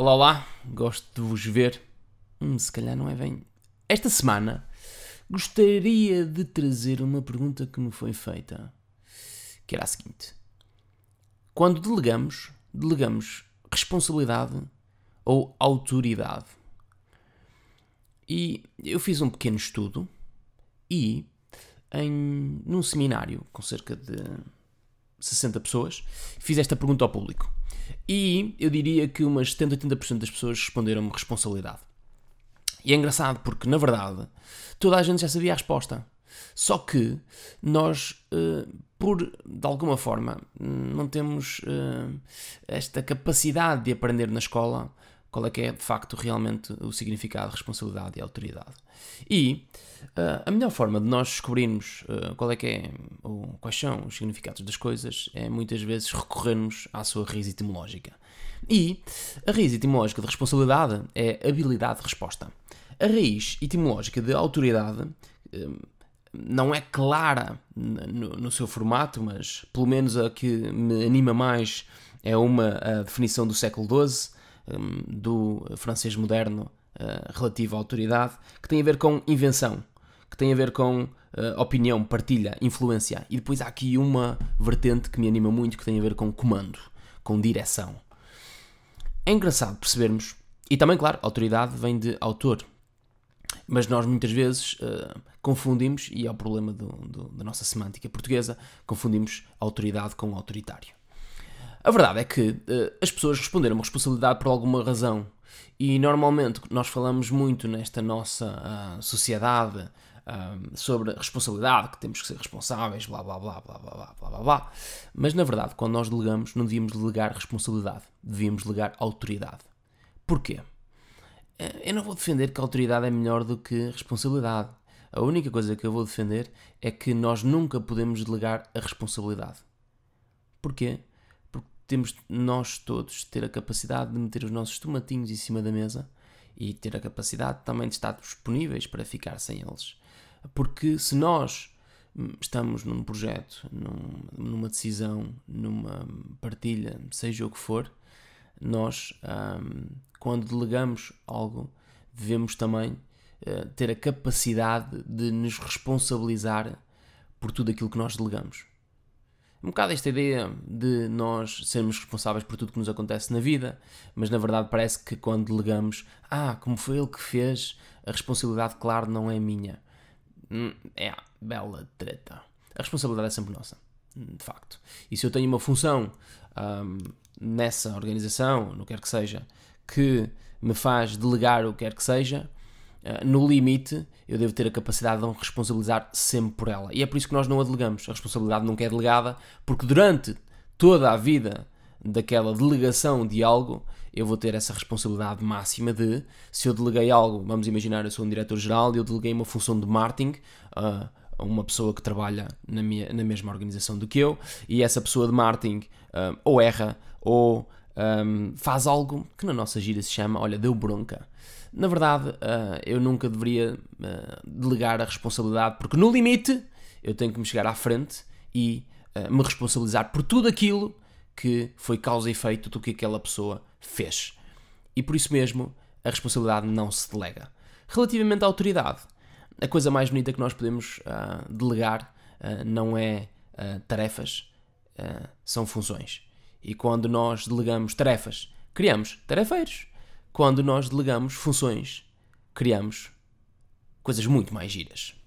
Olá, olá, gosto de vos ver. Hum, se calhar não é bem. Esta semana gostaria de trazer uma pergunta que me foi feita, que era a seguinte: Quando delegamos, delegamos responsabilidade ou autoridade? E eu fiz um pequeno estudo e em, num seminário com cerca de 60 pessoas, fiz esta pergunta ao público. E eu diria que umas 70, 80% das pessoas responderam-me responsabilidade. E é engraçado porque, na verdade, toda a gente já sabia a resposta. Só que nós, uh, por de alguma forma, não temos uh, esta capacidade de aprender na escola qual é que é de facto realmente o significado de responsabilidade e autoridade. E uh, a melhor forma de nós descobrirmos uh, qual é que é, quais são os significados das coisas é muitas vezes recorrermos à sua raiz etimológica. E a raiz etimológica de responsabilidade é habilidade de resposta. A raiz etimológica de autoridade uh, não é clara no, no, seu formato, mas pelo menos a que me anima mais é uma definição do século XII um, do francês moderno uh, relativo à autoridade, que tem a ver com invenção, que tem a ver com uh, opinião, partilha, influência. E depois há aqui uma vertente que me anima muito, que tem a ver com comando, com direção. É engraçado percebermos, e também, claro, autoridade vem de autor, mas nós muitas vezes uh, confundimos, e é o problema do, do, da nossa semântica portuguesa, confundimos autoridade com autoritário. A verdade é que uh, as pessoas responderam uma responsabilidade por alguma razão. E normalmente nós falamos muito nesta nossa uh, sociedade uh, sobre responsabilidade, que temos que ser responsáveis, blá blá blá blá blá blá blá blá. Mas na verdade, quando nós delegamos, não devíamos delegar responsabilidade, devíamos delegar autoridade. Porquê? Eu não vou defender que a autoridade é melhor do que responsabilidade. A única coisa que eu vou defender é que nós nunca podemos delegar a responsabilidade. Porquê? Temos nós todos ter a capacidade de meter os nossos tomatinhos em cima da mesa e ter a capacidade também de estar disponíveis para ficar sem eles. Porque se nós estamos num projeto, num, numa decisão, numa partilha, seja o que for, nós, um, quando delegamos algo, devemos também uh, ter a capacidade de nos responsabilizar por tudo aquilo que nós delegamos um bocado esta ideia de nós sermos responsáveis por tudo que nos acontece na vida, mas na verdade parece que quando delegamos, ah, como foi ele que fez, a responsabilidade, claro, não é minha. Hum, é, bela treta. A responsabilidade é sempre nossa, de facto. E se eu tenho uma função um, nessa organização, no que quer que seja, que me faz delegar o que quer que seja, no limite, eu devo ter a capacidade de não responsabilizar sempre por ela. E é por isso que nós não a delegamos. A responsabilidade nunca é delegada, porque durante toda a vida daquela delegação de algo, eu vou ter essa responsabilidade máxima de, se eu deleguei algo, vamos imaginar, eu sou um diretor-geral e eu deleguei uma função de marketing uh, a uma pessoa que trabalha na, minha, na mesma organização do que eu, e essa pessoa de marketing uh, ou erra ou um, faz algo que na nossa gira se chama, olha, deu bronca. Na verdade, uh, eu nunca deveria uh, delegar a responsabilidade, porque no limite eu tenho que me chegar à frente e uh, me responsabilizar por tudo aquilo que foi causa e efeito do que aquela pessoa fez. E por isso mesmo, a responsabilidade não se delega. Relativamente à autoridade, a coisa mais bonita que nós podemos delegar não é tarefas, são funções. E quando nós delegamos tarefas, criamos tarefeiros. Quando nós delegamos funções, criamos coisas muito mais giras.